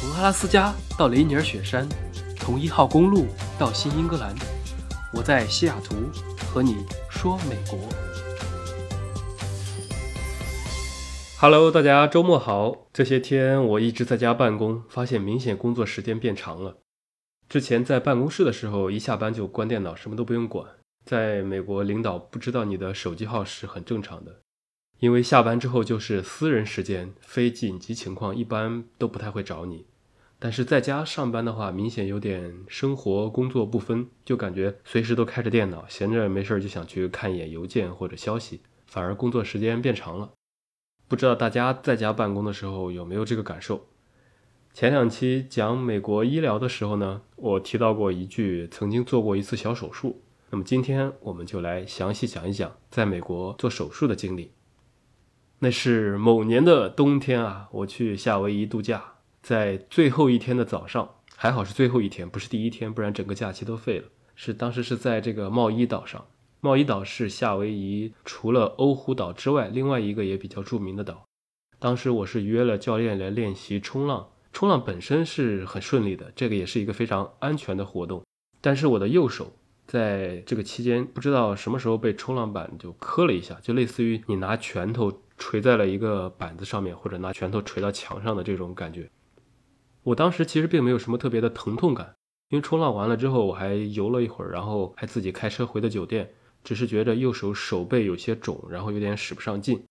从阿拉斯加到雷尼尔雪山，从一号公路到新英格兰，我在西雅图和你说美国。Hello，大家周末好。这些天我一直在家办公，发现明显工作时间变长了。之前在办公室的时候，一下班就关电脑，什么都不用管。在美国，领导不知道你的手机号是很正常的。因为下班之后就是私人时间，非紧急情况一般都不太会找你。但是在家上班的话，明显有点生活工作不分，就感觉随时都开着电脑，闲着没事儿就想去看一眼邮件或者消息，反而工作时间变长了。不知道大家在家办公的时候有没有这个感受？前两期讲美国医疗的时候呢，我提到过一句曾经做过一次小手术。那么今天我们就来详细讲一讲在美国做手术的经历。那是某年的冬天啊，我去夏威夷度假，在最后一天的早上，还好是最后一天，不是第一天，不然整个假期都废了。是当时是在这个茂伊岛上，茂伊岛是夏威夷除了欧胡岛之外另外一个也比较著名的岛。当时我是约了教练来练习冲浪，冲浪本身是很顺利的，这个也是一个非常安全的活动。但是我的右手在这个期间不知道什么时候被冲浪板就磕了一下，就类似于你拿拳头。锤在了一个板子上面，或者拿拳头捶到墙上的这种感觉。我当时其实并没有什么特别的疼痛感，因为冲浪完了之后我还游了一会儿，然后还自己开车回的酒店，只是觉得右手手背有些肿，然后有点使不上劲。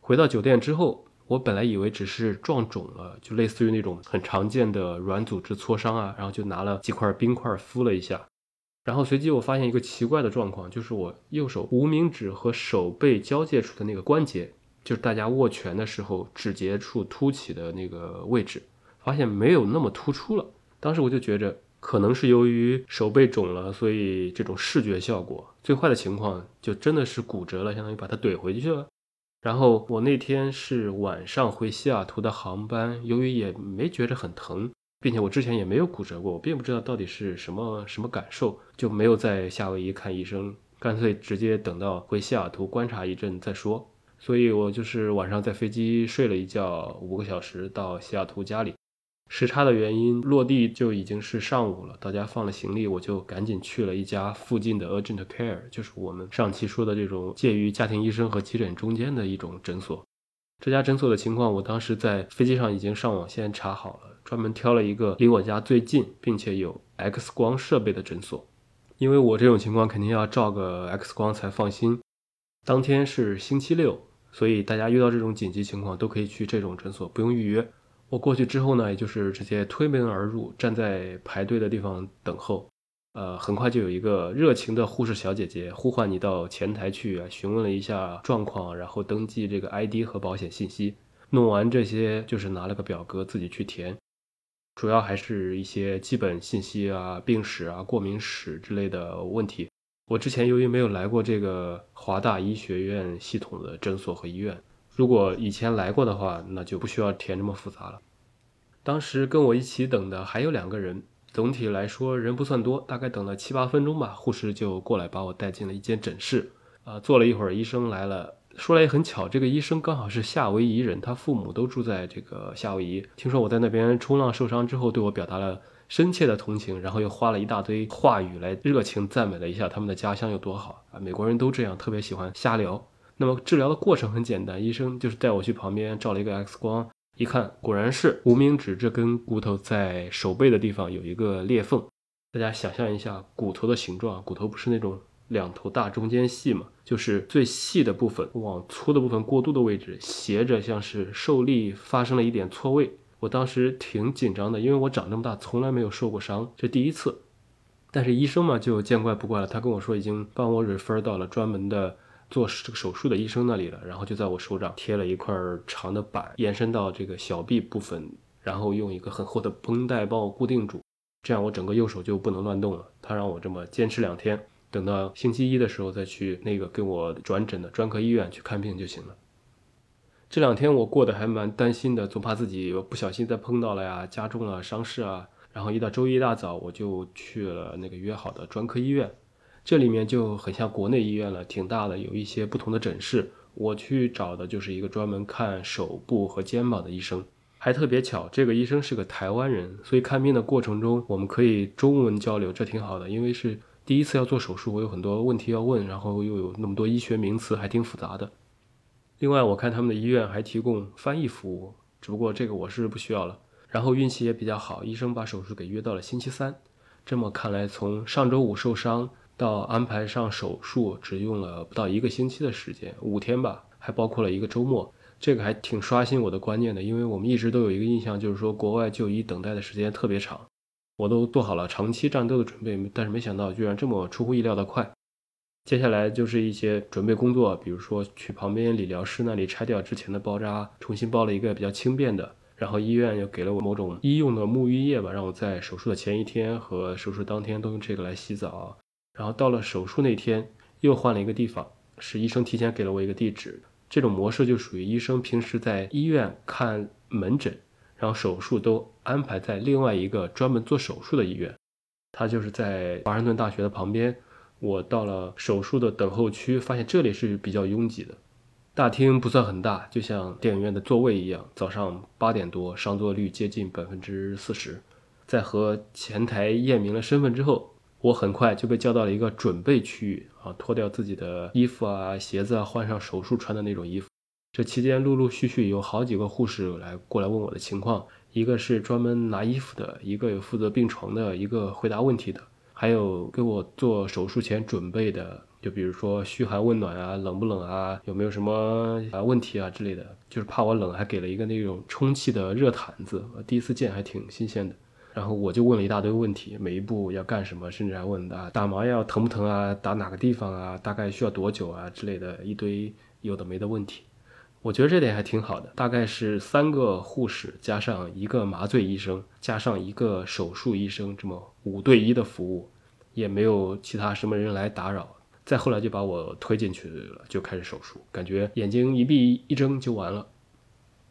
回到酒店之后，我本来以为只是撞肿了，就类似于那种很常见的软组织挫伤啊，然后就拿了几块冰块敷了一下。然后随即我发现一个奇怪的状况，就是我右手无名指和手背交界处的那个关节。就是大家握拳的时候指节处凸起的那个位置，发现没有那么突出了。当时我就觉着可能是由于手背肿了，所以这种视觉效果。最坏的情况就真的是骨折了，相当于把它怼回去了。然后我那天是晚上回西雅图的航班，由于也没觉着很疼，并且我之前也没有骨折过，我并不知道到底是什么什么感受，就没有在夏威夷看医生，干脆直接等到回西雅图观察一阵再说。所以我就是晚上在飞机睡了一觉，五个小时到西雅图家里，时差的原因，落地就已经是上午了。到家放了行李，我就赶紧去了一家附近的 urgent care，就是我们上期说的这种介于家庭医生和急诊中间的一种诊所。这家诊所的情况，我当时在飞机上已经上网先查好了，专门挑了一个离我家最近，并且有 X 光设备的诊所，因为我这种情况肯定要照个 X 光才放心。当天是星期六。所以大家遇到这种紧急情况都可以去这种诊所，不用预约。我过去之后呢，也就是直接推门而入，站在排队的地方等候。呃，很快就有一个热情的护士小姐姐呼唤你到前台去，询问了一下状况，然后登记这个 ID 和保险信息。弄完这些，就是拿了个表格自己去填，主要还是一些基本信息啊、病史啊、过敏史之类的问题。我之前由于没有来过这个华大医学院系统的诊所和医院，如果以前来过的话，那就不需要填这么复杂了。当时跟我一起等的还有两个人，总体来说人不算多，大概等了七八分钟吧，护士就过来把我带进了一间诊室。啊，坐了一会儿，医生来了。说来也很巧，这个医生刚好是夏威夷人，他父母都住在这个夏威夷。听说我在那边冲浪受伤之后，对我表达了。深切的同情，然后又花了一大堆话语来热情赞美了一下他们的家乡有多好啊！美国人都这样，特别喜欢瞎聊。那么治疗的过程很简单，医生就是带我去旁边照了一个 X 光，一看果然是无名指这根骨头在手背的地方有一个裂缝。大家想象一下骨头的形状，骨头不是那种两头大中间细嘛，就是最细的部分往粗的部分过渡的位置，斜着像是受力发生了一点错位。我当时挺紧张的，因为我长这么大从来没有受过伤，这第一次。但是医生嘛就见怪不怪了，他跟我说已经帮我 refer 到了专门的做这个手术的医生那里了，然后就在我手掌贴了一块长的板，延伸到这个小臂部分，然后用一个很厚的绷带帮我固定住，这样我整个右手就不能乱动了。他让我这么坚持两天，等到星期一的时候再去那个跟我转诊的专科医院去看病就行了。这两天我过得还蛮担心的，总怕自己不小心再碰到了呀，加重了伤势啊。然后一到周一大早，我就去了那个约好的专科医院，这里面就很像国内医院了，挺大的，有一些不同的诊室。我去找的就是一个专门看手部和肩膀的医生。还特别巧，这个医生是个台湾人，所以看病的过程中我们可以中文交流，这挺好的。因为是第一次要做手术，我有很多问题要问，然后又有那么多医学名词，还挺复杂的。另外，我看他们的医院还提供翻译服务，只不过这个我是不需要了。然后运气也比较好，医生把手术给约到了星期三。这么看来，从上周五受伤到安排上手术，只用了不到一个星期的时间，五天吧，还包括了一个周末。这个还挺刷新我的观念的，因为我们一直都有一个印象，就是说国外就医等待的时间特别长。我都做好了长期战斗的准备，但是没想到居然这么出乎意料的快。接下来就是一些准备工作，比如说去旁边理疗师那里拆掉之前的包扎，重新包了一个比较轻便的。然后医院又给了我某种医用的沐浴液吧，让我在手术的前一天和手术当天都用这个来洗澡。然后到了手术那天又换了一个地方，是医生提前给了我一个地址。这种模式就属于医生平时在医院看门诊，然后手术都安排在另外一个专门做手术的医院。他就是在华盛顿大学的旁边。我到了手术的等候区，发现这里是比较拥挤的。大厅不算很大，就像电影院的座位一样。早上八点多，上座率接近百分之四十。在和前台验明了身份之后，我很快就被叫到了一个准备区域啊，脱掉自己的衣服啊、鞋子啊，换上手术穿的那种衣服。这期间陆陆续续有好几个护士来过来问我的情况，一个是专门拿衣服的，一个有负责病床的，一个回答问题的。还有给我做手术前准备的，就比如说嘘寒问暖啊，冷不冷啊，有没有什么啊问题啊之类的，就是怕我冷，还给了一个那种充气的热毯子。第一次见还挺新鲜的。然后我就问了一大堆问题，每一步要干什么，甚至还问啊打麻药疼不疼啊，打哪个地方啊，大概需要多久啊之类的一堆有的没的问题。我觉得这点还挺好的，大概是三个护士加上一个麻醉医生加上一个手术医生，这么五对一的服务，也没有其他什么人来打扰。再后来就把我推进去了，就开始手术，感觉眼睛一闭一睁就完了。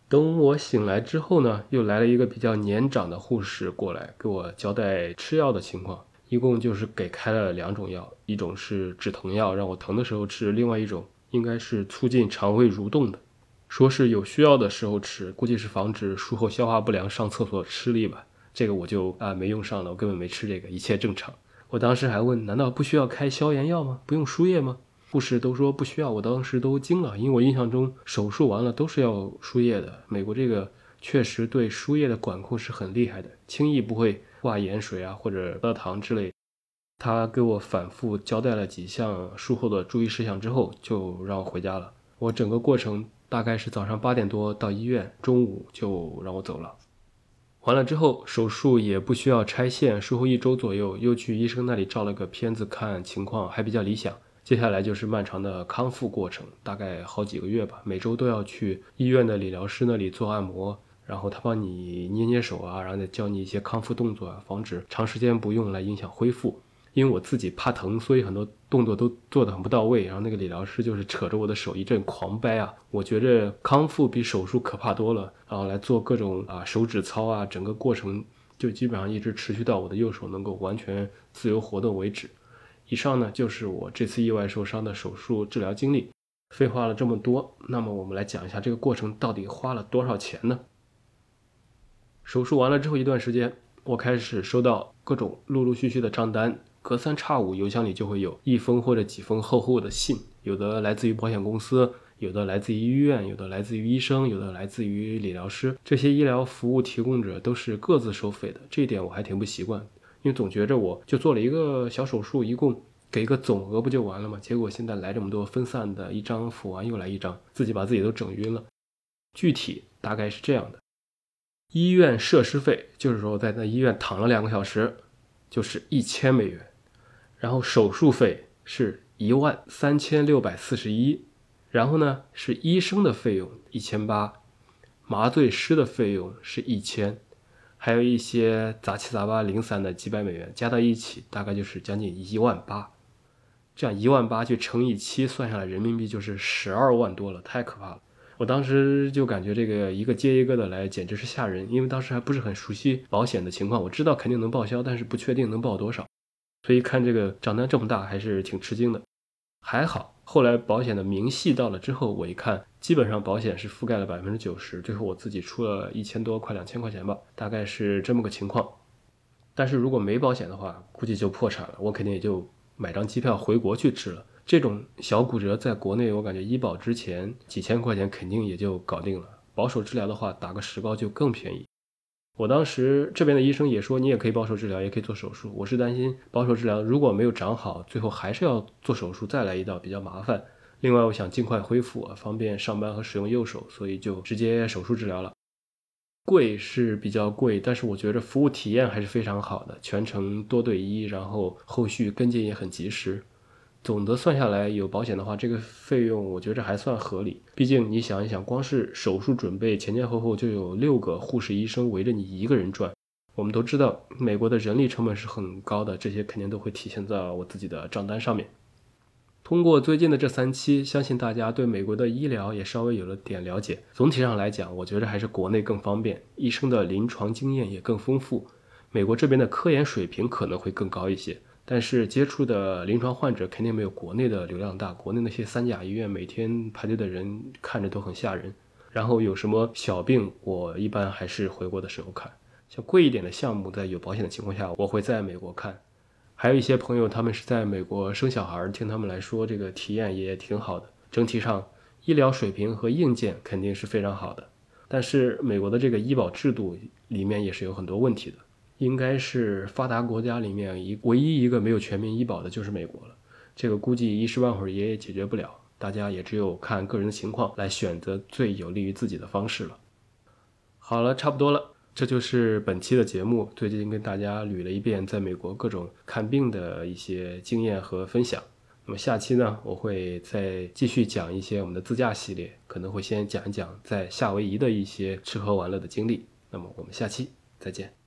等我醒来之后呢，又来了一个比较年长的护士过来给我交代吃药的情况，一共就是给开了两种药，一种是止疼药，让我疼的时候吃；另外一种应该是促进肠胃蠕动的。说是有需要的时候吃，估计是防止术后消化不良、上厕所吃力吧。这个我就啊没用上了，我根本没吃这个，一切正常。我当时还问，难道不需要开消炎药吗？不用输液吗？护士都说不需要，我当时都惊了，因为我印象中手术完了都是要输液的。美国这个确实对输液的管控是很厉害的，轻易不会挂盐水啊或者葡萄糖之类。他给我反复交代了几项术后的注意事项之后，就让我回家了。我整个过程。大概是早上八点多到医院，中午就让我走了。完了之后，手术也不需要拆线，术后一周左右又去医生那里照了个片子，看情况还比较理想。接下来就是漫长的康复过程，大概好几个月吧，每周都要去医院的理疗师那里做按摩，然后他帮你捏捏手啊，然后再教你一些康复动作啊，防止长时间不用来影响恢复。因为我自己怕疼，所以很多动作都做得很不到位。然后那个理疗师就是扯着我的手一阵狂掰啊，我觉着康复比手术可怕多了。然后来做各种啊手指操啊，整个过程就基本上一直持续到我的右手能够完全自由活动为止。以上呢就是我这次意外受伤的手术治疗经历。废话了这么多，那么我们来讲一下这个过程到底花了多少钱呢？手术完了之后一段时间，我开始收到各种陆陆续续的账单。隔三差五，邮箱里就会有一封或者几封厚厚的信，有的来自于保险公司，有的来自于医院，有的来自于医生，有的来自于理疗师。这些医疗服务提供者都是各自收费的，这一点我还挺不习惯，因为总觉着我就做了一个小手术，一共给个总额不就完了吗？结果现在来这么多分散的，一张付完又来一张，自己把自己都整晕了。具体大概是这样的：医院设施费，就是说在那医院躺了两个小时，就是一千美元。然后手术费是一万三千六百四十一，然后呢是医生的费用一千八，麻醉师的费用是一千，还有一些杂七杂八零散的几百美元，加到一起大概就是将近一万八。这样一万八去乘以七，算下来人民币就是十二万多了，太可怕了。我当时就感觉这个一个接一个的来，简直是吓人。因为当时还不是很熟悉保险的情况，我知道肯定能报销，但是不确定能报多少。所以看这个账单这么大，还是挺吃惊的。还好后来保险的明细到了之后，我一看基本上保险是覆盖了百分之九十，最后我自己出了一千多，快两千块钱吧，大概是这么个情况。但是如果没保险的话，估计就破产了，我肯定也就买张机票回国去治了。这种小骨折在国内，我感觉医保之前几千块钱肯定也就搞定了。保守治疗的话，打个石膏就更便宜。我当时这边的医生也说，你也可以保守治疗，也可以做手术。我是担心保守治疗如果没有长好，最后还是要做手术再来一道，比较麻烦。另外，我想尽快恢复，方便上班和使用右手，所以就直接手术治疗了。贵是比较贵，但是我觉得服务体验还是非常好的，全程多对一，然后后续跟进也很及时。总的算下来，有保险的话，这个费用我觉着还算合理。毕竟你想一想，光是手术准备前前后后就有六个护士医生围着你一个人转。我们都知道，美国的人力成本是很高的，这些肯定都会体现在我自己的账单上面。通过最近的这三期，相信大家对美国的医疗也稍微有了点了解。总体上来讲，我觉得还是国内更方便，医生的临床经验也更丰富。美国这边的科研水平可能会更高一些，但是接触的临床患者肯定没有国内的流量大。国内那些三甲医院每天排队的人看着都很吓人。然后有什么小病，我一般还是回国的时候看。像贵一点的项目，在有保险的情况下，我会在美国看。还有一些朋友，他们是在美国生小孩，听他们来说，这个体验也挺好的。整体上，医疗水平和硬件肯定是非常好的。但是，美国的这个医保制度里面也是有很多问题的。应该是发达国家里面一唯一一个没有全民医保的，就是美国了。这个估计一时半会儿也解决不了，大家也只有看个人的情况来选择最有利于自己的方式了。好了，差不多了。这就是本期的节目。最近跟大家捋了一遍在美国各种看病的一些经验和分享。那么下期呢，我会再继续讲一些我们的自驾系列，可能会先讲一讲在夏威夷的一些吃喝玩乐的经历。那么我们下期再见。